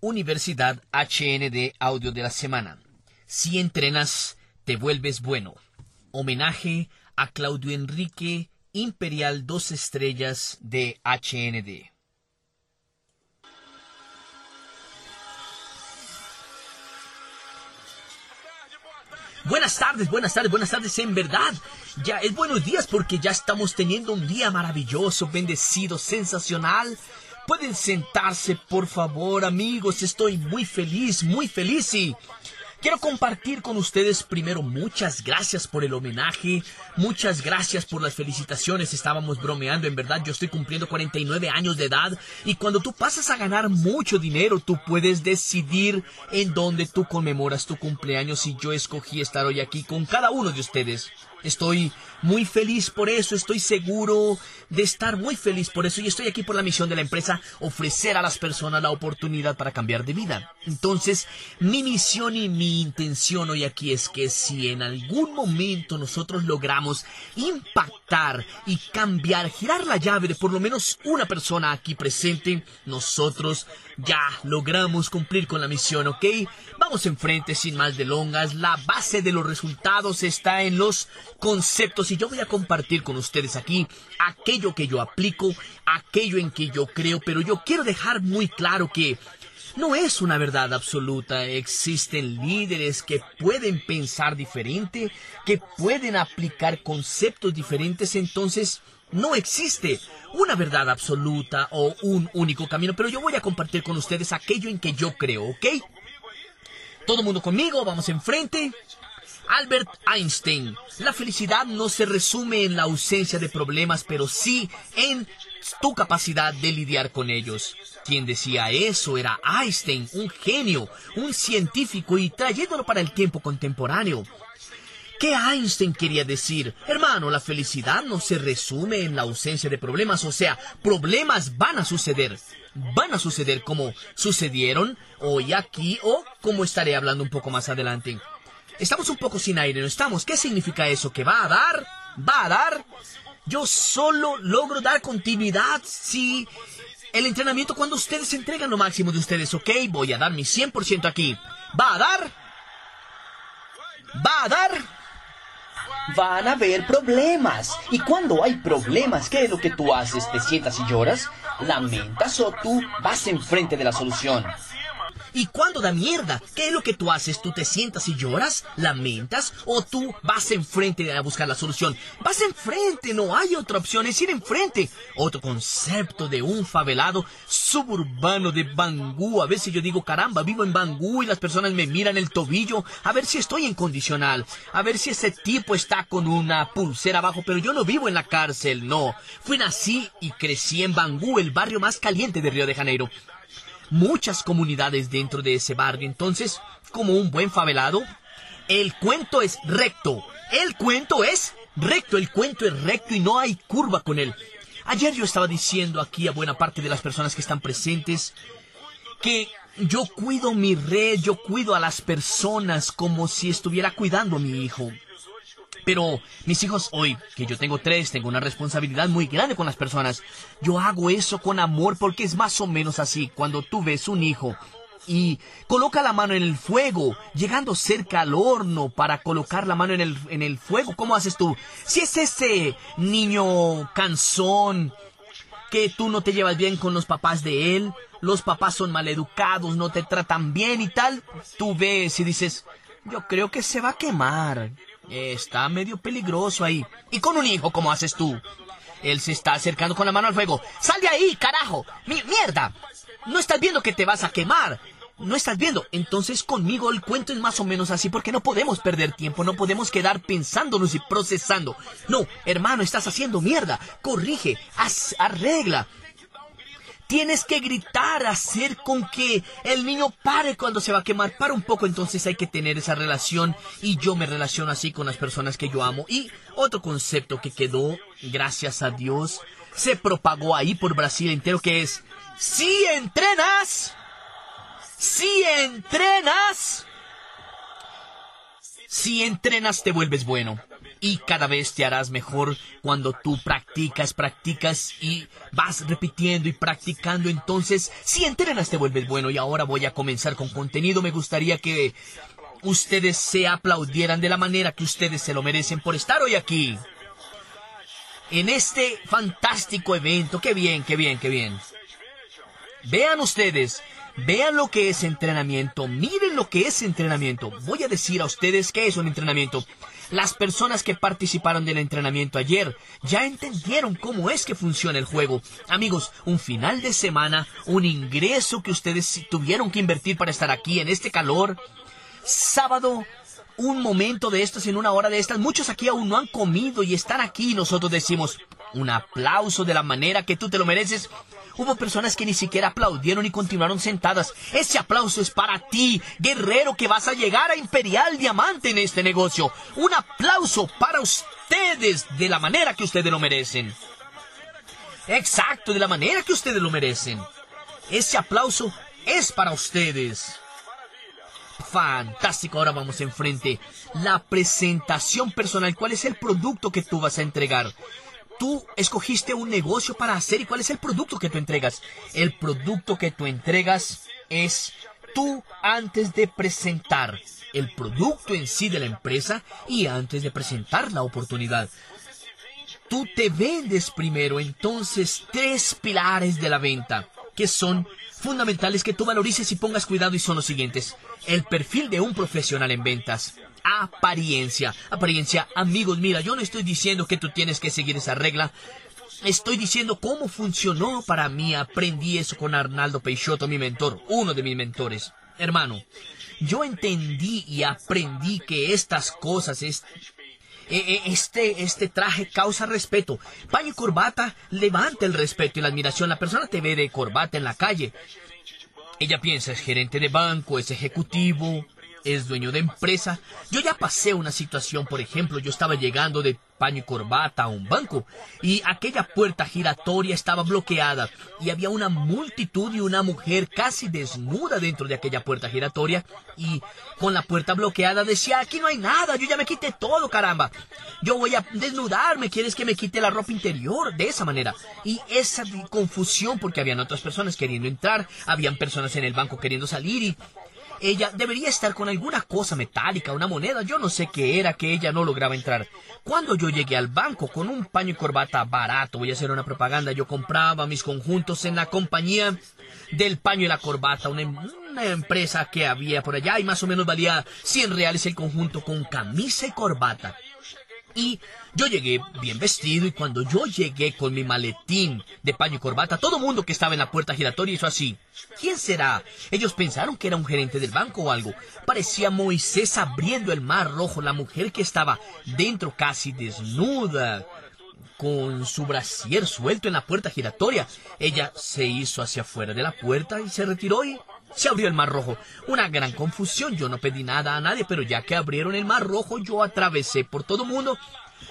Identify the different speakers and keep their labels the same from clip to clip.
Speaker 1: Universidad HND Audio de la Semana. Si entrenas, te vuelves bueno. Homenaje a Claudio Enrique, Imperial Dos Estrellas de HND. Buenas tardes, buenas tardes, buenas tardes, en verdad. Ya es buenos días porque ya estamos teniendo un día maravilloso, bendecido, sensacional. Pueden sentarse, por favor, amigos. Estoy muy feliz, muy feliz y Quiero compartir con ustedes primero muchas gracias por el homenaje, muchas gracias por las felicitaciones, estábamos bromeando, en verdad yo estoy cumpliendo 49 años de edad y cuando tú pasas a ganar mucho dinero tú puedes decidir en dónde tú conmemoras tu cumpleaños y yo escogí estar hoy aquí con cada uno de ustedes. Estoy muy feliz por eso, estoy seguro de estar muy feliz por eso y estoy aquí por la misión de la empresa, ofrecer a las personas la oportunidad para cambiar de vida. Entonces, mi misión y mi intención hoy aquí es que si en algún momento nosotros logramos impactar y cambiar, girar la llave de por lo menos una persona aquí presente, nosotros ya logramos cumplir con la misión, ¿ok? Vamos enfrente sin más de longas, la base de los resultados está en los conceptos y yo voy a compartir con ustedes aquí aquello que yo aplico, aquello en que yo creo, pero yo quiero dejar muy claro que no es una verdad absoluta. Existen líderes que pueden pensar diferente, que pueden aplicar conceptos diferentes, entonces no existe una verdad absoluta o un único camino, pero yo voy a compartir con ustedes aquello en que yo creo, ¿ok? Todo mundo conmigo, vamos enfrente. Albert Einstein. La felicidad no se resume en la ausencia de problemas, pero sí en tu capacidad de lidiar con ellos. Quien decía eso era Einstein, un genio, un científico y trayéndolo para el tiempo contemporáneo. ¿Qué Einstein quería decir? Hermano, la felicidad no se resume en la ausencia de problemas, o sea, problemas van a suceder. Van a suceder como sucedieron hoy aquí o como estaré hablando un poco más adelante. Estamos un poco sin aire, ¿no estamos? ¿Qué significa eso? ¿Que va a dar? ¿Va a dar? Yo solo logro dar continuidad si el entrenamiento cuando ustedes entregan lo máximo de ustedes, ¿ok? Voy a dar mi 100% aquí. ¿Va a dar? ¿Va a dar?
Speaker 2: Van a haber problemas. Y cuando hay problemas, ¿qué es lo que tú haces? ¿Te sientas y lloras? ¿Lamentas o tú vas enfrente de la solución?
Speaker 1: Y cuando da mierda, ¿qué es lo que tú haces? ¿Tú te sientas y lloras? ¿Lamentas? ¿O tú vas enfrente a buscar la solución? Vas enfrente, no hay otra opción, es ir enfrente. Otro concepto de un favelado suburbano de Bangú. A veces yo digo, caramba, vivo en Bangú y las personas me miran el tobillo a ver si estoy en condicional, a ver si ese tipo está con una pulsera abajo, pero yo no vivo en la cárcel, no. Fui nací y crecí en Bangú, el barrio más caliente de Río de Janeiro muchas comunidades dentro de ese barrio. Entonces, como un buen favelado, el cuento es recto. El cuento es recto, el cuento es recto y no hay curva con él. Ayer yo estaba diciendo aquí a buena parte de las personas que están presentes que yo cuido mi red, yo cuido a las personas como si estuviera cuidando a mi hijo. Pero mis hijos hoy, que yo tengo tres, tengo una responsabilidad muy grande con las personas. Yo hago eso con amor porque es más o menos así. Cuando tú ves un hijo y coloca la mano en el fuego, llegando cerca al horno para colocar la mano en el, en el fuego, ¿cómo haces tú? Si es ese niño cansón, que tú no te llevas bien con los papás de él, los papás son maleducados, no te tratan bien y tal, tú ves y dices, yo creo que se va a quemar. Está medio peligroso ahí. ¿Y con un hijo cómo haces tú? Él se está acercando con la mano al fuego. ¡Sal de ahí, carajo! ¡Mi mierda! No estás viendo que te vas a quemar. No estás viendo. Entonces conmigo el cuento es más o menos así porque no podemos perder tiempo, no podemos quedar pensándonos y procesando. No, hermano, estás haciendo mierda. Corrige, haz, arregla. Tienes que gritar, hacer con que el niño pare cuando se va a quemar. Para un poco, entonces hay que tener esa relación. Y yo me relaciono así con las personas que yo amo. Y otro concepto que quedó, gracias a Dios, se propagó ahí por Brasil entero, que es, si entrenas, si entrenas, si entrenas te vuelves bueno. Y cada vez te harás mejor cuando tú practicas, practicas y vas repitiendo y practicando. Entonces, si entrenas te vuelves bueno y ahora voy a comenzar con contenido. Me gustaría que ustedes se aplaudieran de la manera que ustedes se lo merecen por estar hoy aquí. En este fantástico evento. Qué bien, qué bien, qué bien. Vean ustedes, vean lo que es entrenamiento, miren lo que es entrenamiento. Voy a decir a ustedes qué es un entrenamiento. Las personas que participaron del entrenamiento ayer ya entendieron cómo es que funciona el juego. Amigos, un final de semana, un ingreso que ustedes tuvieron que invertir para estar aquí en este calor. Sábado, un momento de estos, en una hora de estas. Muchos aquí aún no han comido y están aquí. Nosotros decimos un aplauso de la manera que tú te lo mereces. Hubo personas que ni siquiera aplaudieron y continuaron sentadas. Ese aplauso es para ti, guerrero, que vas a llegar a Imperial Diamante en este negocio. Un aplauso para ustedes de la manera que ustedes lo merecen. Exacto, de la manera que ustedes lo merecen. Ese aplauso es para ustedes. Fantástico, ahora vamos enfrente. La presentación personal. ¿Cuál es el producto que tú vas a entregar? Tú escogiste un negocio para hacer y cuál es el producto que tú entregas. El producto que tú entregas es tú antes de presentar el producto en sí de la empresa y antes de presentar la oportunidad. Tú te vendes primero, entonces tres pilares de la venta que son fundamentales que tú valorices y pongas cuidado y son los siguientes. El perfil de un profesional en ventas apariencia. Apariencia, amigos, mira, yo no estoy diciendo que tú tienes que seguir esa regla. Estoy diciendo cómo funcionó para mí. Aprendí eso con Arnaldo Peixoto, mi mentor, uno de mis mentores. Hermano, yo entendí y aprendí que estas cosas, e, e, este, este traje causa respeto. Paño y corbata levanta el respeto y la admiración. La persona te ve de corbata en la calle. Ella piensa, es gerente de banco, es ejecutivo, es dueño de empresa. Yo ya pasé una situación, por ejemplo, yo estaba llegando de paño y corbata a un banco y aquella puerta giratoria estaba bloqueada y había una multitud y una mujer casi desnuda dentro de aquella puerta giratoria y con la puerta bloqueada decía, aquí no hay nada, yo ya me quité todo, caramba. Yo voy a desnudarme, quieres que me quite la ropa interior de esa manera. Y esa confusión porque habían otras personas queriendo entrar, habían personas en el banco queriendo salir y ella debería estar con alguna cosa metálica, una moneda, yo no sé qué era que ella no lograba entrar. Cuando yo llegué al banco con un paño y corbata barato, voy a hacer una propaganda, yo compraba mis conjuntos en la compañía del paño y la corbata, una, una empresa que había por allá y más o menos valía 100 reales el conjunto con camisa y corbata. Y yo llegué bien vestido y cuando yo llegué con mi maletín de paño y corbata, todo el mundo que estaba en la puerta giratoria hizo así. ¿Quién será? Ellos pensaron que era un gerente del banco o algo. Parecía Moisés abriendo el mar rojo, la mujer que estaba dentro casi desnuda, con su brasier suelto en la puerta giratoria. Ella se hizo hacia afuera de la puerta y se retiró y se abrió el mar rojo. Una gran confusión. Yo no pedí nada a nadie, pero ya que abrieron el mar rojo, yo atravesé por todo mundo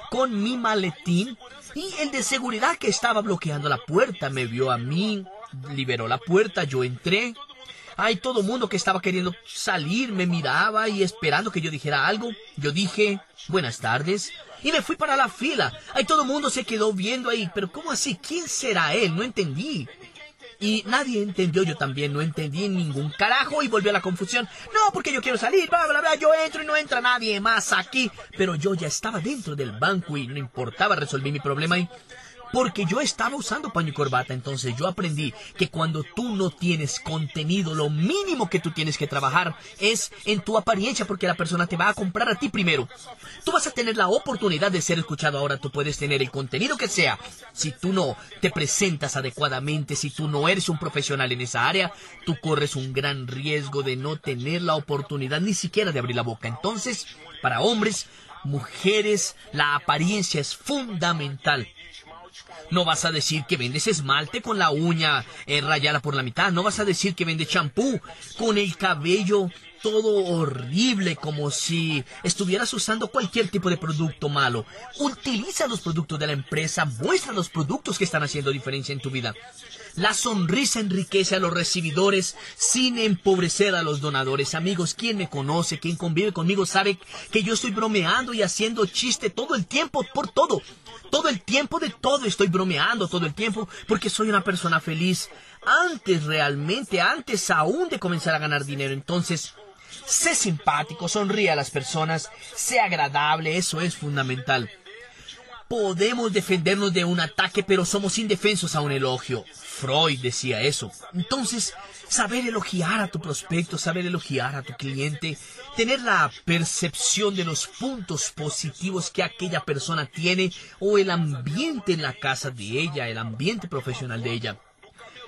Speaker 1: con mi maletín y el de seguridad que estaba bloqueando la puerta me vio a mí, liberó la puerta, yo entré. Hay todo mundo que estaba queriendo salir, me miraba y esperando que yo dijera algo. Yo dije, buenas tardes, y me fui para la fila. Hay todo mundo se quedó viendo ahí, pero ¿cómo así? ¿Quién será él? No entendí. Y nadie entendió, yo también no entendí ningún carajo y volvió a la confusión. No, porque yo quiero salir, bla, bla, bla, yo entro y no entra nadie más aquí. Pero yo ya estaba dentro del banco y no importaba, resolví mi problema y porque yo estaba usando paño y corbata, entonces yo aprendí que cuando tú no tienes contenido, lo mínimo que tú tienes que trabajar es en tu apariencia, porque la persona te va a comprar a ti primero. Tú vas a tener la oportunidad de ser escuchado ahora, tú puedes tener el contenido que sea. Si tú no te presentas adecuadamente, si tú no eres un profesional en esa área, tú corres un gran riesgo de no tener la oportunidad ni siquiera de abrir la boca. Entonces, para hombres, mujeres, la apariencia es fundamental. No vas a decir que vendes esmalte con la uña eh, rayada por la mitad. No vas a decir que vendes champú con el cabello todo horrible, como si estuvieras usando cualquier tipo de producto malo. Utiliza los productos de la empresa, muestra los productos que están haciendo diferencia en tu vida. La sonrisa enriquece a los recibidores sin empobrecer a los donadores. Amigos, quien me conoce, quien convive conmigo, sabe que yo estoy bromeando y haciendo chiste todo el tiempo por todo. Todo el tiempo de todo estoy bromeando todo el tiempo porque soy una persona feliz. Antes realmente, antes aún de comenzar a ganar dinero. Entonces, sé simpático, sonríe a las personas, sé agradable, eso es fundamental. Podemos defendernos de un ataque, pero somos indefensos a un elogio. Freud decía eso. Entonces, saber elogiar a tu prospecto, saber elogiar a tu cliente, tener la percepción de los puntos positivos que aquella persona tiene o el ambiente en la casa de ella, el ambiente profesional de ella.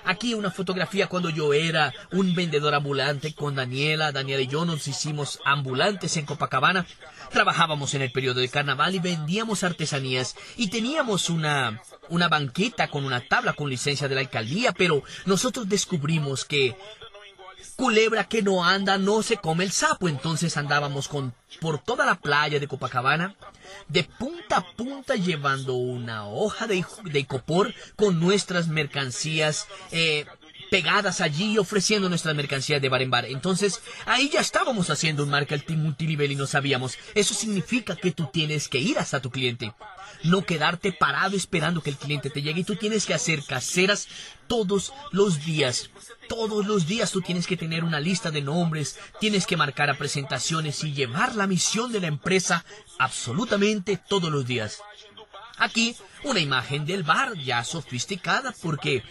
Speaker 1: Aquí una fotografía cuando yo era un vendedor ambulante con Daniela. Daniela y yo nos hicimos ambulantes en Copacabana. Trabajábamos en el periodo de carnaval y vendíamos artesanías. Y teníamos una, una banqueta con una tabla con licencia de la alcaldía, pero nosotros descubrimos que culebra que no anda no se come el sapo. Entonces andábamos con, por toda la playa de Copacabana de punta a punta llevando una hoja de, copor con nuestras mercancías eh, pegadas allí ofreciendo nuestras mercancías de bar en bar. Entonces, ahí ya estábamos haciendo un marketing multinivel y no sabíamos. Eso significa que tú tienes que ir hasta tu cliente. No quedarte parado esperando que el cliente te llegue y tú tienes que hacer caseras todos los días. Todos los días tú tienes que tener una lista de nombres, tienes que marcar a presentaciones y llevar la misión de la empresa absolutamente todos los días. Aquí una imagen del bar ya sofisticada porque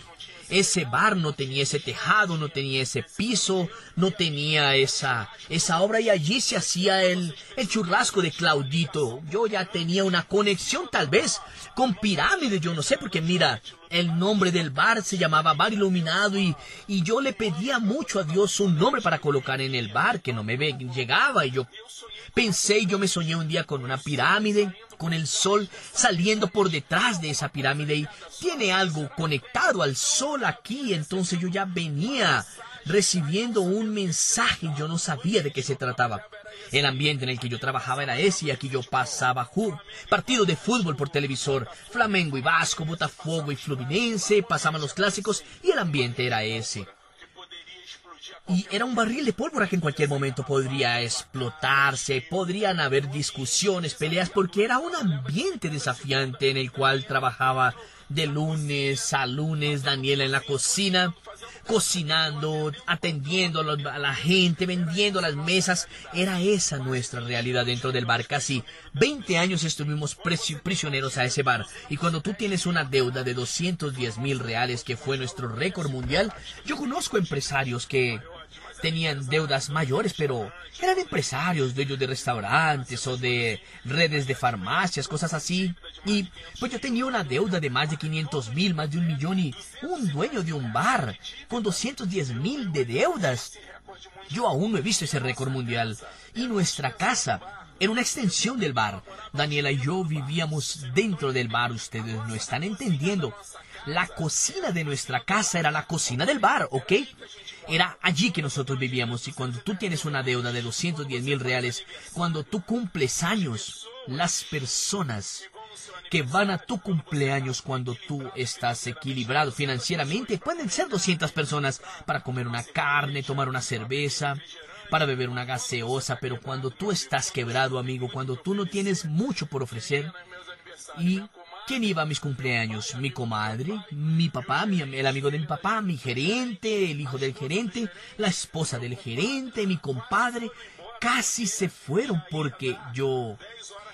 Speaker 1: ese bar no tenía ese tejado, no tenía ese piso, no tenía esa, esa obra y allí se hacía el, el churrasco de Claudito. Yo ya tenía una conexión tal vez con pirámides, yo no sé, porque mira, el nombre del bar se llamaba Bar Iluminado y, y yo le pedía mucho a Dios un nombre para colocar en el bar que no me llegaba y yo pensé y yo me soñé un día con una pirámide con el sol saliendo por detrás de esa pirámide y tiene algo conectado al sol aquí. Entonces yo ya venía recibiendo un mensaje, yo no sabía de qué se trataba. El ambiente en el que yo trabajaba era ese y aquí yo pasaba partido de fútbol por televisor, Flamengo y Vasco, Botafogo y Fluminense, pasaban los clásicos y el ambiente era ese. Y era un barril de pólvora que en cualquier momento podría explotarse, podrían haber discusiones, peleas, porque era un ambiente desafiante en el cual trabajaba de lunes a lunes Daniela en la cocina, cocinando, atendiendo a la gente, vendiendo las mesas. Era esa nuestra realidad dentro del bar. Casi 20 años estuvimos prisioneros a ese bar. Y cuando tú tienes una deuda de 210 mil reales, que fue nuestro récord mundial, yo conozco empresarios que tenían deudas mayores, pero eran empresarios, dueños de restaurantes o de redes de farmacias, cosas así. Y pues yo tenía una deuda de más de 500 mil, más de un millón y un dueño de un bar con 210 mil de deudas. Yo aún no he visto ese récord mundial. Y nuestra casa era una extensión del bar. Daniela y yo vivíamos dentro del bar, ustedes no están entendiendo. La cocina de nuestra casa era la cocina del bar, ¿ok? Era allí que nosotros vivíamos y cuando tú tienes una deuda de 210 mil reales, cuando tú cumples años, las personas que van a tu cumpleaños cuando tú estás equilibrado financieramente pueden ser 200 personas para comer una carne, tomar una cerveza, para beber una gaseosa, pero cuando tú estás quebrado, amigo, cuando tú no tienes mucho por ofrecer y ¿Quién iba a mis cumpleaños? Mi comadre, mi papá, mi, el amigo de mi papá, mi gerente, el hijo del gerente, la esposa del gerente, mi compadre. Casi se fueron porque yo...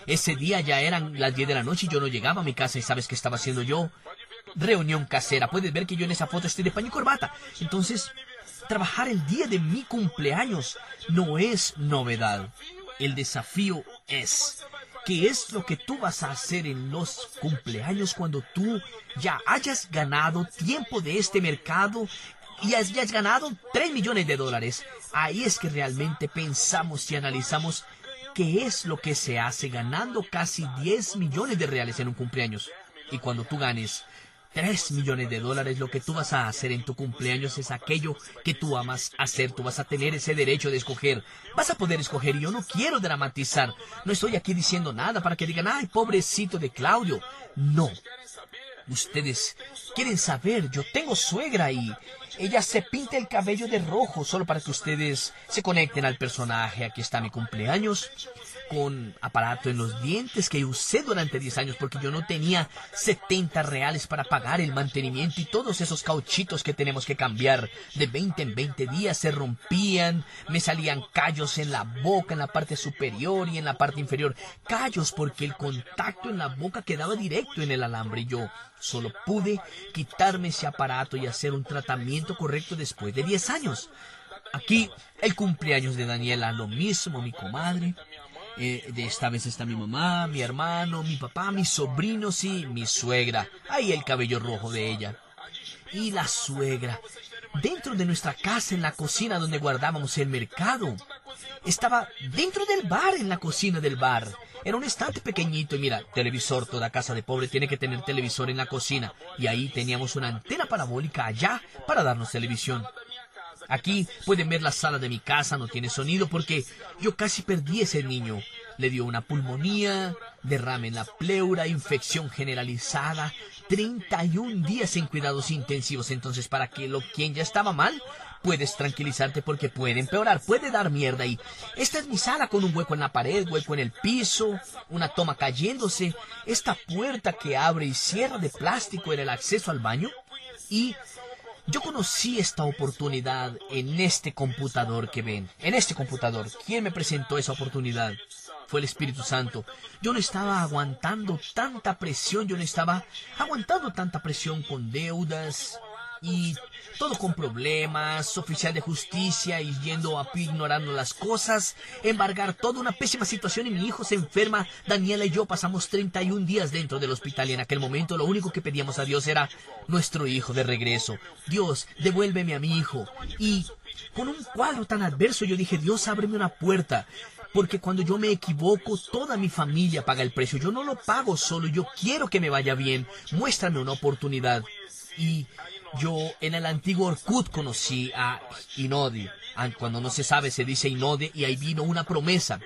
Speaker 1: Ese día ya eran las 10 de la noche y yo no llegaba a mi casa y sabes qué estaba haciendo yo. Reunión casera. Puedes ver que yo en esa foto estoy de paño y corbata. Entonces, trabajar el día de mi cumpleaños no es novedad. El desafío es ¿Qué es lo que tú vas a hacer en los cumpleaños cuando tú ya hayas ganado tiempo de este mercado y hayas ganado 3 millones de dólares? Ahí es que realmente pensamos y analizamos qué es lo que se hace ganando casi 10 millones de reales en un cumpleaños. Y cuando tú ganes 3 millones de dólares, lo que tú vas a hacer en tu cumpleaños es aquello que tú amas hacer. Tú vas a tener ese derecho de escoger. Vas a poder escoger y yo no quiero dramatizar. No estoy aquí diciendo nada para que digan, ay, pobrecito de Claudio. No. ustedes quieren saber, yo tengo suegra y ella se pinta el cabello de rojo solo para que ustedes se conecten al personaje. Aquí está mi cumpleaños con aparato en los dientes que usé durante 10 años porque yo no tenía 70 reales para pagar el mantenimiento y todos esos cauchitos que tenemos que cambiar de 20 en 20 días se rompían, me salían callos en la boca, en la parte superior y en la parte inferior. Callos porque el contacto en la boca quedaba directo en el alambre y yo solo pude quitarme ese aparato y hacer un tratamiento correcto después de 10 años. Aquí el cumpleaños de Daniela, lo mismo, mi comadre, eh, de esta vez está mi mamá, mi hermano, mi papá, mis sobrinos y mi suegra. Ahí el cabello rojo de ella. Y la suegra. Dentro de nuestra casa, en la cocina donde guardábamos el mercado. Estaba dentro del bar, en la cocina del bar. Era un estante pequeñito y mira, televisor, toda casa de pobre tiene que tener televisor en la cocina. Y ahí teníamos una antena parabólica allá para darnos televisión. Aquí pueden ver la sala de mi casa, no tiene sonido porque yo casi perdí ese niño. Le dio una pulmonía, derrame en la pleura, infección generalizada, 31 días en cuidados intensivos. Entonces, para que lo quien ya estaba mal, puedes tranquilizarte porque puede empeorar, puede dar mierda. Y esta es mi sala con un hueco en la pared, hueco en el piso, una toma cayéndose, esta puerta que abre y cierra de plástico en el acceso al baño y yo conocí esta oportunidad en este computador que ven, en este computador. ¿Quién me presentó esa oportunidad? Fue el Espíritu Santo. Yo no estaba aguantando tanta presión, yo no estaba aguantando tanta presión con deudas, y todo con problemas, oficial de justicia y yendo a pie ignorando las cosas, embargar toda una pésima situación y mi hijo se enferma, Daniela y yo pasamos 31 días dentro del hospital y en aquel momento lo único que pedíamos a Dios era nuestro hijo de regreso. Dios, devuélveme a mi hijo. Y con un cuadro tan adverso yo dije, Dios, ábreme una puerta. Porque cuando yo me equivoco, toda mi familia paga el precio. Yo no lo pago solo, yo quiero que me vaya bien. Muéstrame una oportunidad. Y yo en el antiguo Orkut conocí a Inodi. Ah, cuando no se sabe se dice Inode y ahí vino una promesa.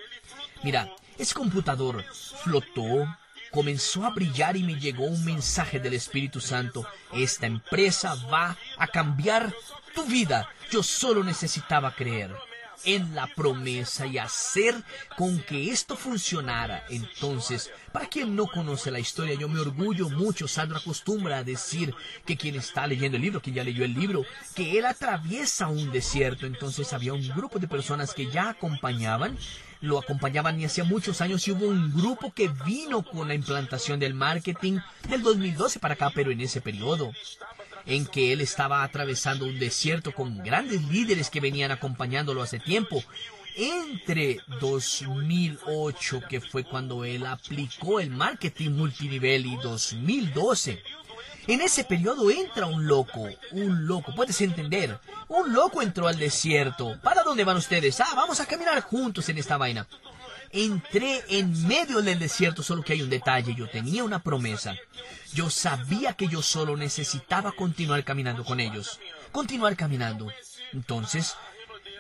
Speaker 1: Mira, ese computador flotó, comenzó a brillar y me llegó un mensaje del Espíritu Santo. Esta empresa va a cambiar tu vida. Yo solo necesitaba creer en la promesa y hacer con que esto funcionara. Entonces, para quien no conoce la historia, yo me orgullo mucho. Sandra acostumbra a decir que quien está leyendo el libro, que ya leyó el libro, que él atraviesa un desierto. Entonces había un grupo de personas que ya acompañaban lo acompañaban y hacía muchos años y hubo un grupo que vino con la implantación del marketing del 2012 para acá, pero en ese periodo en que él estaba atravesando un desierto con grandes líderes que venían acompañándolo hace tiempo. Entre 2008, que fue cuando él aplicó el marketing multinivel, y 2012, en ese periodo entra un loco, un loco, puedes entender, un loco entró al desierto. ¿Para dónde van ustedes? Ah, vamos a caminar juntos en esta vaina. Entré en medio del desierto, solo que hay un detalle, yo tenía una promesa. Yo sabía que yo solo necesitaba continuar caminando con ellos, continuar caminando. Entonces,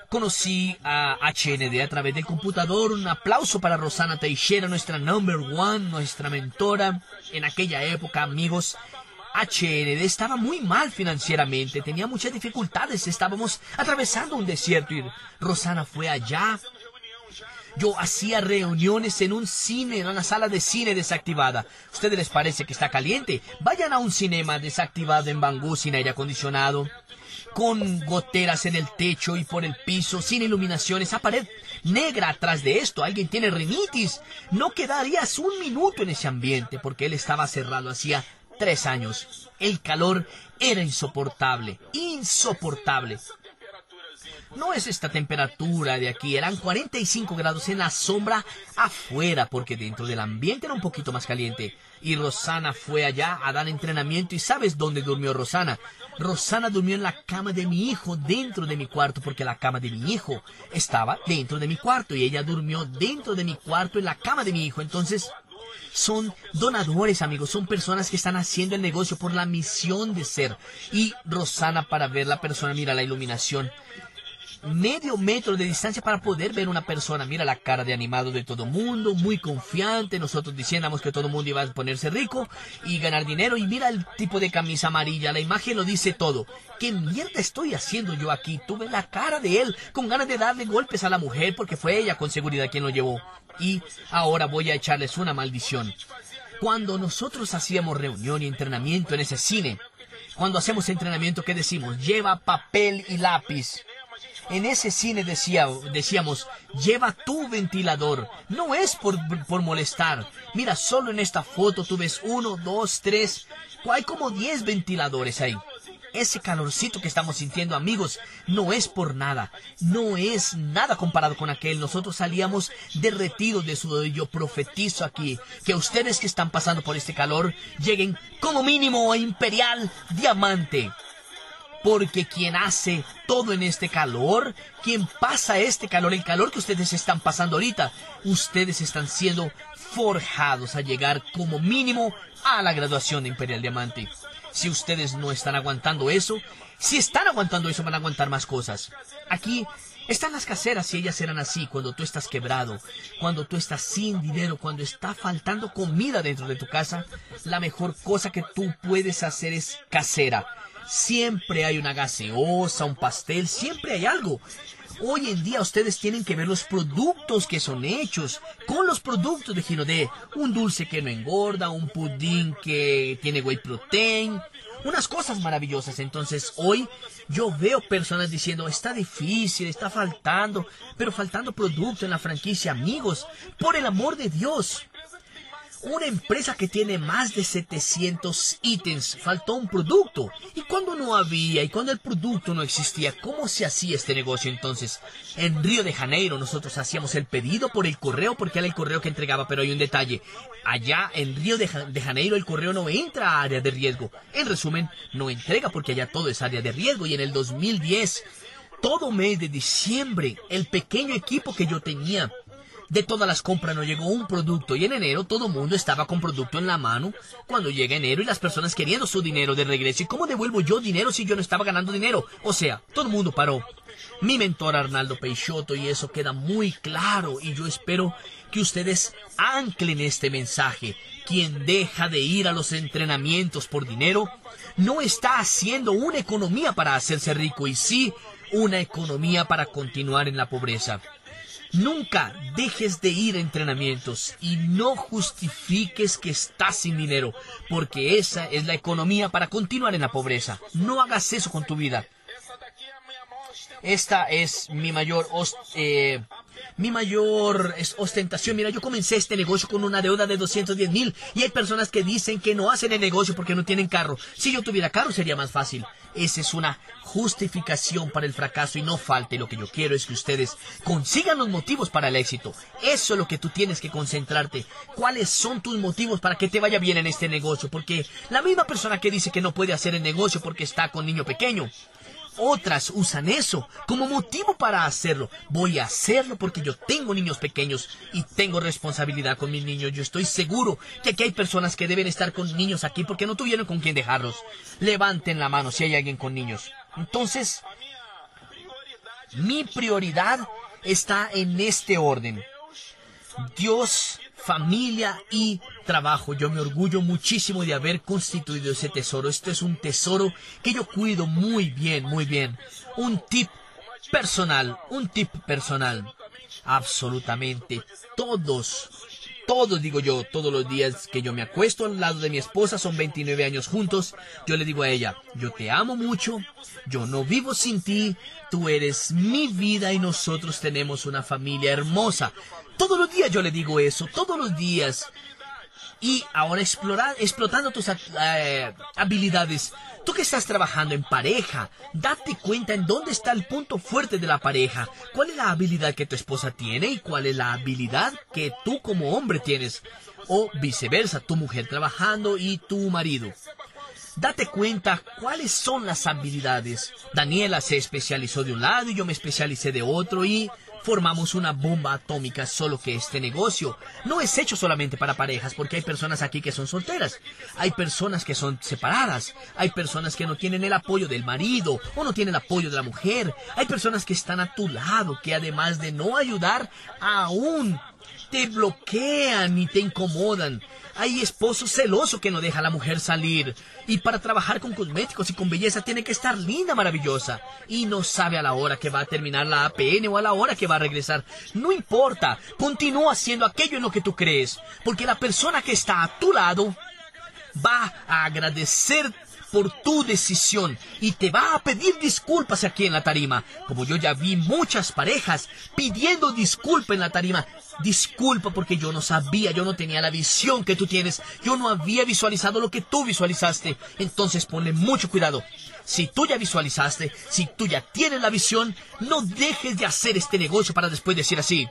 Speaker 1: conocí a HND a través del computador. Un aplauso para Rosana Teixeira, nuestra number one, nuestra mentora. En aquella época, amigos, HND estaba muy mal financieramente, tenía muchas dificultades, estábamos atravesando un desierto y Rosana fue allá yo hacía reuniones en un cine, en una sala de cine desactivada. ¿Ustedes les parece que está caliente? Vayan a un cinema desactivado en Bangú sin aire acondicionado, con goteras en el techo y por el piso, sin iluminación, esa pared negra atrás de esto. Alguien tiene rinitis. No quedarías un minuto en ese ambiente porque él estaba cerrado hacía tres años. El calor era insoportable, insoportable. No es esta temperatura de aquí, eran 45 grados en la sombra afuera, porque dentro del ambiente era un poquito más caliente. Y Rosana fue allá a dar entrenamiento y ¿sabes dónde durmió Rosana? Rosana durmió en la cama de mi hijo dentro de mi cuarto porque la cama de mi hijo estaba dentro de mi cuarto y ella durmió dentro de mi cuarto en la cama de mi hijo. Entonces, son donadores, amigos, son personas que están haciendo el negocio por la misión de ser. Y Rosana para ver la persona, mira la iluminación medio metro de distancia para poder ver una persona. Mira la cara de animado de todo mundo, muy confiante. Nosotros diciéndamos que todo mundo iba a ponerse rico y ganar dinero. Y mira el tipo de camisa amarilla, la imagen lo dice todo. ¿Qué mierda estoy haciendo yo aquí? Tuve la cara de él con ganas de darle golpes a la mujer porque fue ella con seguridad quien lo llevó. Y ahora voy a echarles una maldición. Cuando nosotros hacíamos reunión y entrenamiento en ese cine, cuando hacemos entrenamiento, ¿qué decimos? Lleva papel y lápiz. En ese cine decía, decíamos, lleva tu ventilador. No es por, por molestar. Mira, solo en esta foto tú ves uno, dos, tres. Hay como diez ventiladores ahí. Ese calorcito que estamos sintiendo, amigos, no es por nada. No es nada comparado con aquel. Nosotros salíamos derretidos de sudor yo profetizo aquí que ustedes que están pasando por este calor lleguen como mínimo a Imperial Diamante porque quien hace todo en este calor, quien pasa este calor, el calor que ustedes están pasando ahorita, ustedes están siendo forjados a llegar como mínimo a la graduación de Imperial Diamante. Si ustedes no están aguantando eso, si están aguantando eso van a aguantar más cosas. Aquí están las caseras y ellas eran así cuando tú estás quebrado, cuando tú estás sin dinero, cuando está faltando comida dentro de tu casa. La mejor cosa que tú puedes hacer es casera Siempre hay una gaseosa, un pastel, siempre hay algo. Hoy en día ustedes tienen que ver los productos que son hechos con los productos de Ginodé. Un dulce que no engorda, un pudín que tiene whey protein, unas cosas maravillosas. Entonces hoy yo veo personas diciendo, está difícil, está faltando, pero faltando producto en la franquicia, amigos, por el amor de Dios. Una empresa que tiene más de 700 ítems, faltó un producto. Y cuando no había y cuando el producto no existía, ¿cómo se hacía este negocio entonces? En Río de Janeiro nosotros hacíamos el pedido por el correo porque era el correo que entregaba, pero hay un detalle. Allá en Río de, Janeiro el correo no entra a área de riesgo. En resumen, no entrega porque allá todo es área de riesgo y en el 2010 todo mes de diciembre, el pequeño equipo que yo tenía de todas las compras no llegó un producto y en enero todo el mundo estaba con producto en la mano. Cuando llega enero y las personas queriendo su dinero de regreso. ¿Y cómo devuelvo yo dinero si yo no estaba ganando dinero? O sea, todo el mundo paró. Mi mentor Arnaldo Peixoto y eso queda muy claro y yo espero que ustedes anclen este mensaje. Quien deja de ir a los entrenamientos por dinero no está haciendo una economía para hacerse rico y sí una economía para continuar en la pobreza. Nunca dejes de ir a entrenamientos y no justifiques que estás sin dinero, porque esa es la economía para continuar en la pobreza. No hagas eso con tu vida. Esta es mi mayor eh, mi mayor ostentación. Mira, yo comencé este negocio con una deuda de 210 mil y hay personas que dicen que no hacen el negocio porque no tienen carro. Si yo tuviera carro sería más fácil. Esa es una justificación para el fracaso y no falte. Lo que yo quiero es que ustedes consigan los motivos para el éxito. Eso es lo que tú tienes que concentrarte. ¿Cuáles son tus motivos para que te vaya bien en este negocio? Porque la misma persona que dice que no puede hacer el negocio porque está con niño pequeño, otras usan eso como motivo para hacerlo. Voy a hacerlo porque yo tengo niños pequeños y tengo responsabilidad con mis niños. Yo estoy seguro que aquí hay personas que deben estar con niños aquí porque no tuvieron con quién dejarlos. Levanten la mano si hay alguien con niños. Entonces, mi prioridad está en este orden. Dios familia y trabajo. Yo me orgullo muchísimo de haber constituido ese tesoro. Este es un tesoro que yo cuido muy bien, muy bien. Un tip personal, un tip personal. Absolutamente todos, todos digo yo, todos los días que yo me acuesto al lado de mi esposa, son 29 años juntos, yo le digo a ella, yo te amo mucho, yo no vivo sin ti, tú eres mi vida y nosotros tenemos una familia hermosa. Todos los días yo le digo eso, todos los días. Y ahora explorar, explotando tus eh, habilidades. Tú que estás trabajando en pareja, date cuenta en dónde está el punto fuerte de la pareja. ¿Cuál es la habilidad que tu esposa tiene y cuál es la habilidad que tú como hombre tienes? O viceversa, tu mujer trabajando y tu marido. Date cuenta cuáles son las habilidades. Daniela se especializó de un lado y yo me especialicé de otro y formamos una bomba atómica, solo que este negocio no es hecho solamente para parejas, porque hay personas aquí que son solteras, hay personas que son separadas, hay personas que no tienen el apoyo del marido o no tienen el apoyo de la mujer, hay personas que están a tu lado, que además de no ayudar, aún te bloquean y te incomodan. Hay esposos celosos que no deja a la mujer salir. Y para trabajar con cosméticos y con belleza tiene que estar linda, maravillosa. Y no sabe a la hora que va a terminar la APN o a la hora que va a regresar. No importa. Continúa haciendo aquello en lo que tú crees. Porque la persona que está a tu lado va a agradecer por tu decisión y te va a pedir disculpas aquí en la tarima. Como yo ya vi muchas parejas pidiendo disculpas en la tarima. Disculpa porque yo no sabía, yo no tenía la visión que tú tienes, yo no había visualizado lo que tú visualizaste. Entonces ponle mucho cuidado. Si tú ya visualizaste, si tú ya tienes la visión, no dejes de hacer este negocio para después decir así.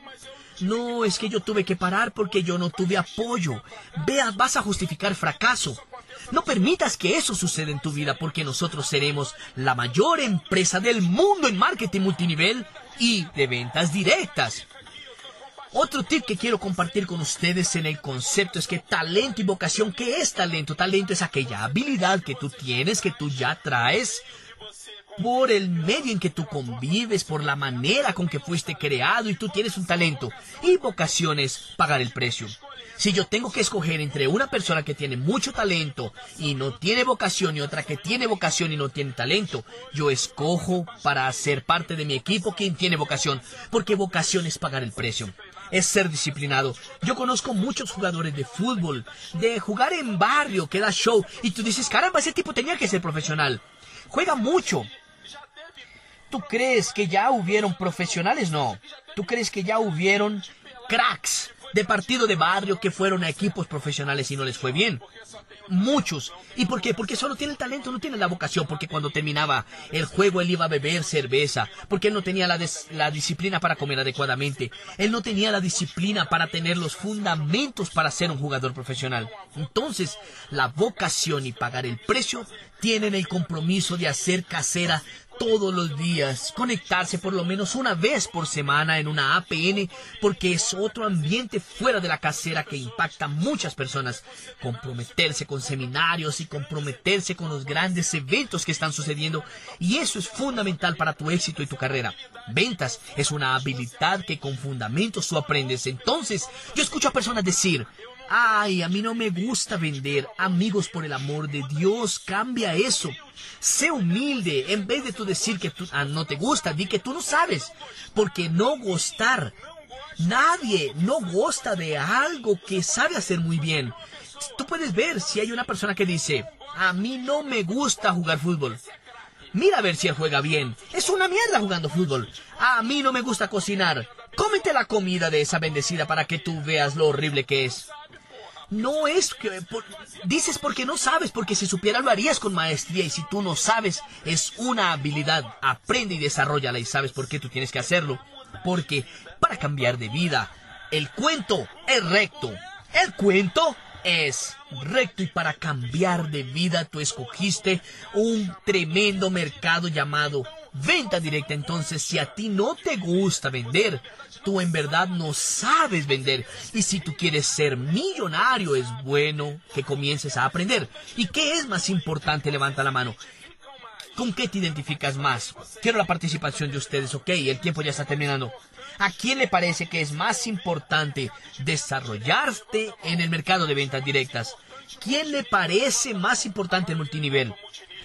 Speaker 1: No, es que yo tuve que parar porque yo no tuve apoyo. Veas, vas a justificar fracaso. No permitas que eso suceda en tu vida porque nosotros seremos la mayor empresa del mundo en marketing multinivel y de ventas directas. Otro tip que quiero compartir con ustedes en el concepto es que talento y vocación, ¿qué es talento? Talento es aquella habilidad que tú tienes, que tú ya traes, por el medio en que tú convives, por la manera con que fuiste creado y tú tienes un talento. Y vocación es pagar el precio. Si yo tengo que escoger entre una persona que tiene mucho talento y no tiene vocación y otra que tiene vocación y no tiene talento, yo escojo para ser parte de mi equipo quien tiene vocación, porque vocación es pagar el precio es ser disciplinado. Yo conozco muchos jugadores de fútbol, de jugar en barrio, que da show, y tú dices, caramba, ese tipo tenía que ser profesional. Juega mucho, ¿Tú crees que ya hubieron profesionales? No. ¿Tú crees que ya hubieron cracks de partido de barrio que fueron a equipos profesionales y no les fue bien? Muchos. ¿Y por qué? Porque solo tiene el talento, no tiene la vocación. Porque cuando terminaba el juego él iba a beber cerveza. Porque él no tenía la, la disciplina para comer adecuadamente. Él no tenía la disciplina para tener los fundamentos para ser un jugador profesional. Entonces, la vocación y pagar el precio tienen el compromiso de hacer casera todos los días, conectarse por lo menos una vez por semana en una APN, porque es otro ambiente fuera de la casera que impacta a muchas personas. Comprometerse con seminarios y comprometerse con los grandes eventos que están sucediendo, y eso es fundamental para tu éxito y tu carrera. Ventas es una habilidad que con fundamentos tú aprendes. Entonces, yo escucho a personas decir, Ay, a mí no me gusta vender. Amigos, por el amor de Dios, cambia eso. Sé humilde. En vez de tú decir que tú, ah, no te gusta, di que tú no sabes. Porque no gustar. Nadie no gusta de algo que sabe hacer muy bien. Tú puedes ver si hay una persona que dice, a mí no me gusta jugar fútbol. Mira a ver si él juega bien. Es una mierda jugando fútbol. A mí no me gusta cocinar. Cómete la comida de esa bendecida para que tú veas lo horrible que es. No es que... dices porque no sabes, porque si supiera lo harías con maestría y si tú no sabes, es una habilidad. Aprende y desarrollala y sabes por qué tú tienes que hacerlo. Porque para cambiar de vida, el cuento es recto. El cuento es recto y para cambiar de vida tú escogiste un tremendo mercado llamado venta directa. Entonces, si a ti no te gusta vender, tú en verdad no sabes vender. Y si tú quieres ser millonario, es bueno que comiences a aprender. ¿Y qué es más importante? Levanta la mano. ¿Con qué te identificas más? Quiero la participación de ustedes, ok, el tiempo ya está terminando. ¿A quién le parece que es más importante desarrollarte en el mercado de ventas directas? ¿Quién le parece más importante el multinivel?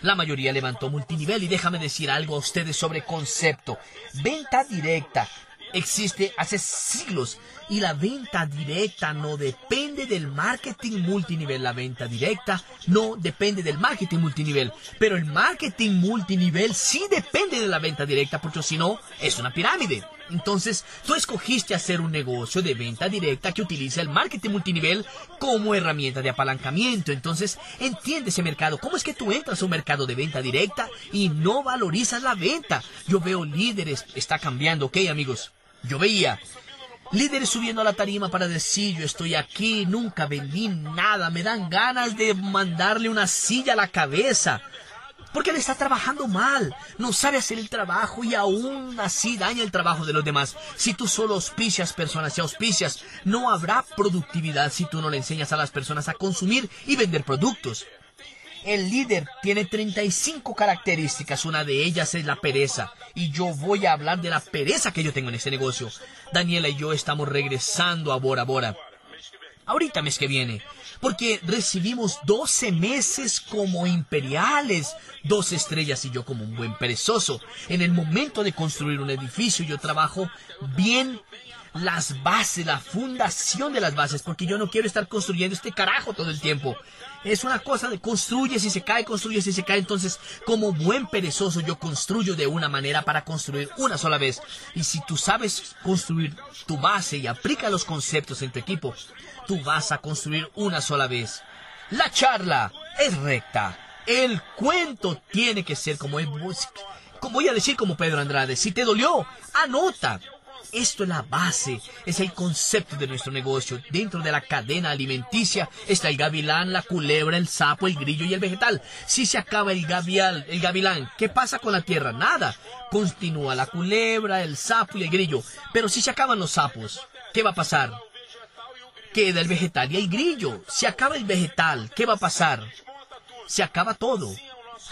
Speaker 1: La mayoría levantó multinivel y déjame decir algo a ustedes sobre concepto. Venta directa existe hace siglos y la venta directa no depende del marketing multinivel. La venta directa no depende del marketing multinivel. Pero el marketing multinivel sí depende de la venta directa porque si no es una pirámide. Entonces, tú escogiste hacer un negocio de venta directa que utiliza el marketing multinivel como herramienta de apalancamiento. Entonces, entiende ese mercado. ¿Cómo es que tú entras a un mercado de venta directa y no valorizas la venta? Yo veo líderes, está cambiando, ¿ok, amigos? Yo veía líderes subiendo a la tarima para decir yo estoy aquí, nunca vendí nada, me dan ganas de mandarle una silla a la cabeza. Porque él está trabajando mal, no sabe hacer el trabajo y aún así daña el trabajo de los demás. Si tú solo auspicias personas y auspicias, no habrá productividad si tú no le enseñas a las personas a consumir y vender productos. El líder tiene 35 características, una de ellas es la pereza. Y yo voy a hablar de la pereza que yo tengo en este negocio. Daniela y yo estamos regresando a Bora Bora. Ahorita mes que viene. Porque recibimos 12 meses como imperiales, dos estrellas y yo como un buen perezoso. En el momento de construir un edificio yo trabajo bien las bases, la fundación de las bases, porque yo no quiero estar construyendo este carajo todo el tiempo. Es una cosa de construye si se cae, construye si se cae. Entonces, como buen perezoso, yo construyo de una manera para construir una sola vez. Y si tú sabes construir tu base y aplica los conceptos en tu equipo, tú vas a construir una sola vez. La charla es recta. El cuento tiene que ser como, como voy a decir como Pedro Andrade. Si te dolió, anota. Esto es la base, es el concepto de nuestro negocio. Dentro de la cadena alimenticia está el gavilán, la culebra, el sapo, el grillo y el vegetal. Si se acaba el gavial, el gavilán, ¿qué pasa con la tierra? Nada. Continúa la culebra, el sapo y el grillo. Pero si se acaban los sapos, ¿qué va a pasar? Queda el vegetal y el grillo. Si acaba el vegetal, ¿qué va a pasar? Se acaba todo.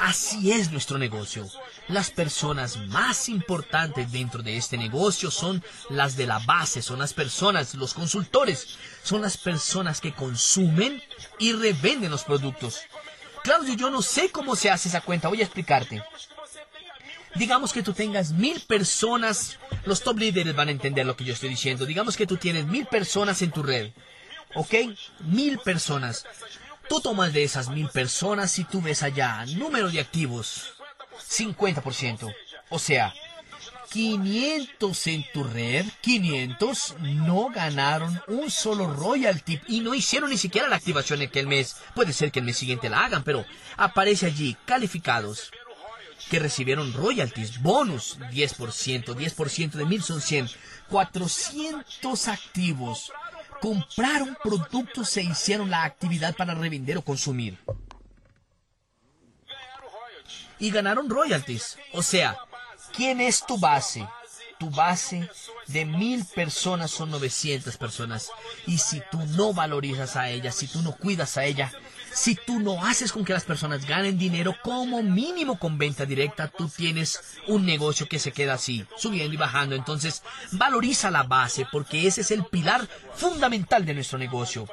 Speaker 1: Así es nuestro negocio. Las personas más importantes dentro de este negocio son las de la base, son las personas, los consultores, son las personas que consumen y revenden los productos. Claudio, yo no sé cómo se hace esa cuenta, voy a explicarte. Digamos que tú tengas mil personas, los top líderes van a entender lo que yo estoy diciendo. Digamos que tú tienes mil personas en tu red, ¿ok? Mil personas. Tú tomas de esas mil personas y tú ves allá número de activos, 50%. O sea, 500 en tu red, 500 no ganaron un solo royalty y no hicieron ni siquiera la activación en aquel mes. Puede ser que el mes siguiente la hagan, pero aparece allí calificados que recibieron royalties, bonus, 10%, 10% de mil son 100, 400 activos compraron productos e hicieron la actividad para revender o consumir. Y ganaron royalties. O sea, ¿quién es tu base? Tu base de mil personas son 900 personas. Y si tú no valorizas a ella, si tú no cuidas a ella, si tú no haces con que las personas ganen dinero como mínimo con venta directa, tú tienes un negocio que se queda así, subiendo y bajando. Entonces, valoriza la base porque ese es el pilar fundamental de nuestro negocio.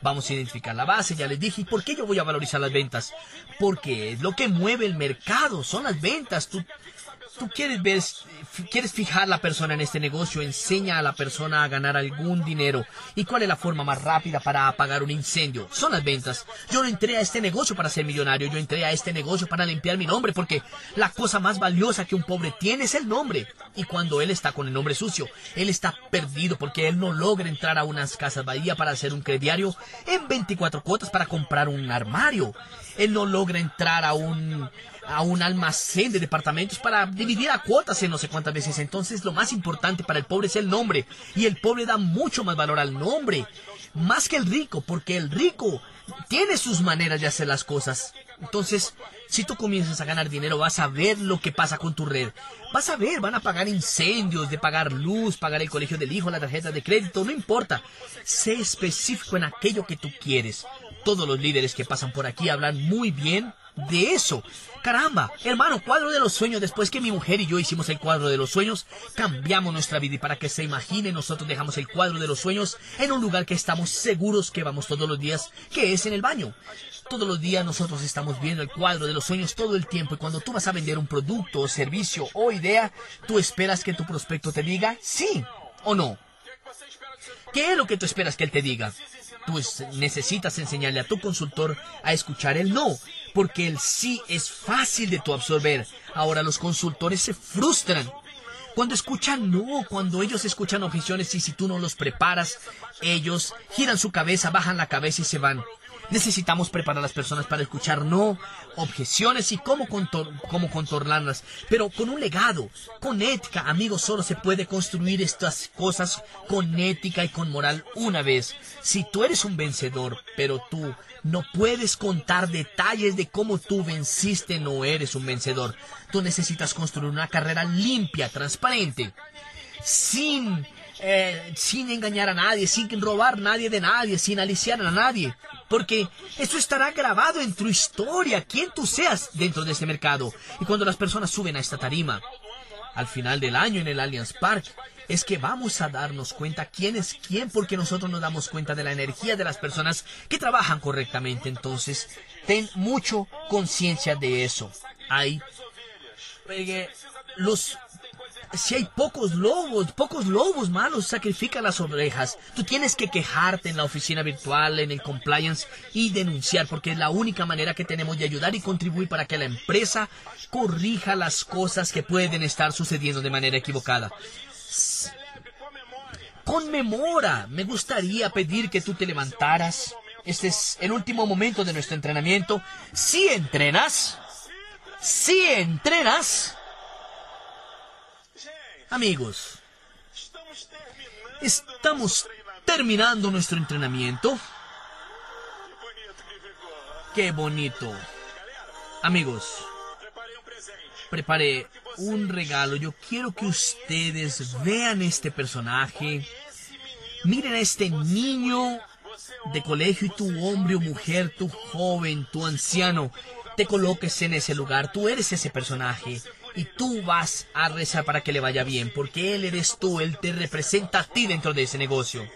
Speaker 1: Vamos a identificar la base, ya les dije. ¿Y por qué yo voy a valorizar las ventas? Porque es lo que mueve el mercado, son las ventas. Tú, tú quieres ver, quieres fijar la persona en este negocio, enseña a la persona a ganar algún dinero. ¿Y cuál es la forma más rápida para apagar un incendio? Son las ventas. Yo no entré a este negocio para ser millonario, yo entré a este negocio para limpiar mi nombre, porque la cosa más valiosa que un pobre tiene es el nombre. Y cuando él está con el nombre sucio, él está perdido porque él no logra entrar a unas casas bahía para hacer un crediario en 24 cuotas para comprar un armario. Él no logra entrar a un a un almacén de departamentos para dividir a cuotas en no sé cuántas veces. Entonces lo más importante para el pobre es el nombre. Y el pobre da mucho más valor al nombre. Más que el rico, porque el rico tiene sus maneras de hacer las cosas. Entonces, si tú comienzas a ganar dinero, vas a ver lo que pasa con tu red. Vas a ver, van a pagar incendios, de pagar luz, pagar el colegio del hijo, la tarjeta de crédito, no importa. Sé específico en aquello que tú quieres. Todos los líderes que pasan por aquí hablan muy bien de eso. Caramba, hermano, cuadro de los sueños. Después que mi mujer y yo hicimos el cuadro de los sueños, cambiamos nuestra vida y para que se imagine, nosotros dejamos el cuadro de los sueños en un lugar que estamos seguros que vamos todos los días, que es en el baño. Todos los días nosotros estamos viendo el cuadro de los sueños todo el tiempo y cuando tú vas a vender un producto servicio o idea, tú esperas que tu prospecto te diga sí o no. ¿Qué es lo que tú esperas que él te diga? Tú necesitas enseñarle a tu consultor a escuchar el no, porque el sí es fácil de tu absorber. Ahora los consultores se frustran. Cuando escuchan no, cuando ellos escuchan objeciones y si tú no los preparas, ellos giran su cabeza, bajan la cabeza y se van. Necesitamos preparar a las personas para escuchar no, objeciones y cómo, cómo contornarlas, pero con un legado, con ética. Amigos, solo se puede construir estas cosas con ética y con moral una vez. Si tú eres un vencedor, pero tú no puedes contar detalles de cómo tú venciste, no eres un vencedor. Tú necesitas construir una carrera limpia, transparente, sin eh, sin engañar a nadie, sin robar nadie de nadie, sin aliciar a nadie. Porque eso estará grabado en tu historia, quien tú seas dentro de este mercado. Y cuando las personas suben a esta tarima, al final del año en el Allianz Park, es que vamos a darnos cuenta quién es quién, porque nosotros nos damos cuenta de la energía de las personas que trabajan correctamente. Entonces, ten mucho conciencia de eso. Hay los si hay pocos lobos, pocos lobos malos, sacrifica las ovejas. Tú tienes que quejarte en la oficina virtual, en el compliance y denunciar, porque es la única manera que tenemos de ayudar y contribuir para que la empresa corrija las cosas que pueden estar sucediendo de manera equivocada. Conmemora. Me gustaría pedir que tú te levantaras. Este es el último momento de nuestro entrenamiento. Si entrenas, si entrenas, Amigos, estamos terminando nuestro entrenamiento. Qué bonito. Amigos, preparé un regalo. Yo quiero que ustedes vean este personaje. Miren a este niño de colegio y tu hombre o mujer, tu joven, tu anciano, te coloques en ese lugar. Tú eres ese personaje y tú vas a rezar para que le vaya bien, porque Él eres tú, Él te representa a ti dentro de ese negocio.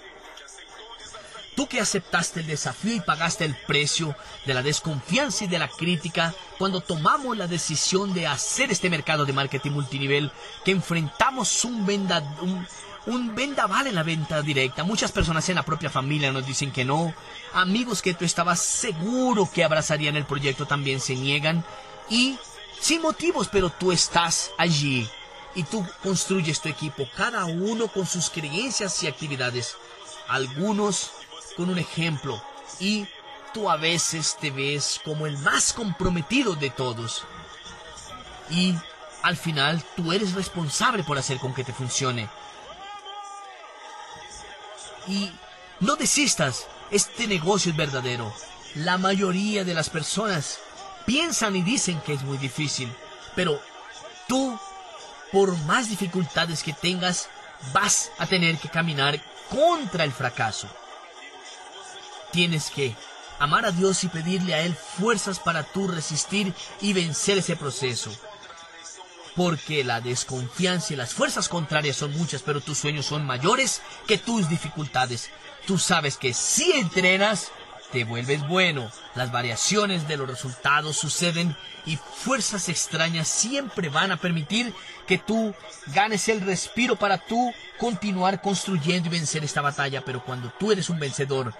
Speaker 1: Tú que aceptaste el desafío y pagaste el precio de la desconfianza y de la crítica cuando tomamos la decisión de hacer este mercado de marketing multinivel, que enfrentamos un, venda, un, un vendaval en la venta directa. Muchas personas en la propia familia nos dicen que no. Amigos que tú estabas seguro que abrazarían el proyecto también se niegan. Y sin motivos, pero tú estás allí y tú construyes tu equipo, cada uno con sus creencias y actividades, algunos con un ejemplo y tú a veces te ves como el más comprometido de todos. Y al final tú eres responsable por hacer con que te funcione. Y no desistas, este negocio es verdadero. La mayoría de las personas piensan y dicen que es muy difícil, pero tú, por más dificultades que tengas, vas a tener que caminar contra el fracaso. Tienes que amar a Dios y pedirle a Él fuerzas para tú resistir y vencer ese proceso. Porque la desconfianza y las fuerzas contrarias son muchas, pero tus sueños son mayores que tus dificultades. Tú sabes que si entrenas, te vuelves bueno, las variaciones de los resultados suceden y fuerzas extrañas siempre van a permitir que tú ganes el respiro para tú continuar construyendo y vencer esta batalla, pero cuando tú eres un vencedor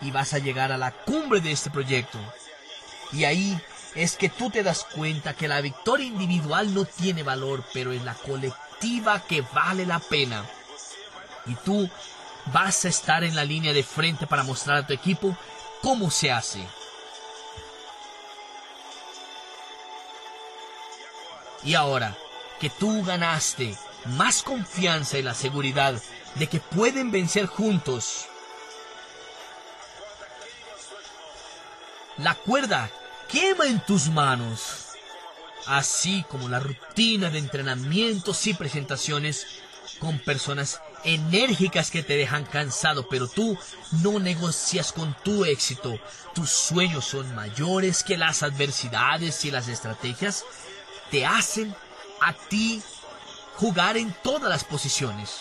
Speaker 1: y vas a llegar a la cumbre de este proyecto, y ahí es que tú te das cuenta que la victoria individual no tiene valor, pero es la colectiva que vale la pena. Y tú vas a estar en la línea de frente para mostrar a tu equipo cómo se hace. Y ahora que tú ganaste más confianza y la seguridad de que pueden vencer juntos, la cuerda quema en tus manos, así como la rutina de entrenamientos y presentaciones con personas enérgicas que te dejan cansado, pero tú no negocias con tu éxito. Tus sueños son mayores que las adversidades y las estrategias. Te hacen a ti jugar en todas las posiciones.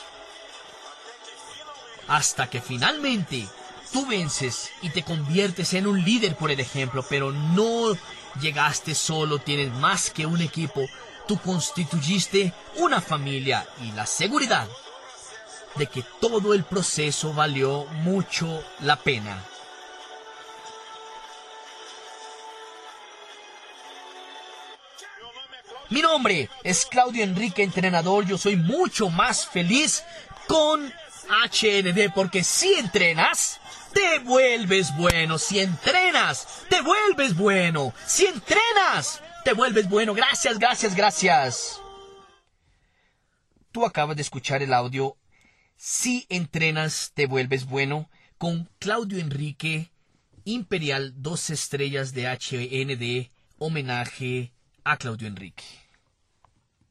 Speaker 1: Hasta que finalmente tú vences y te conviertes en un líder por el ejemplo, pero no llegaste solo, tienes más que un equipo, tú constituyiste una familia y la seguridad de que todo el proceso valió mucho la pena. Mi nombre es Claudio Enrique, entrenador. Yo soy mucho más feliz con HND porque si entrenas, te vuelves bueno. Si entrenas, te vuelves bueno. Si entrenas, te vuelves bueno. Gracias, gracias, gracias. Tú acabas de escuchar el audio Si entrenas, te vuelves bueno con Claudio Enrique, Imperial, dos estrellas de HND, homenaje a Claudio Enrique.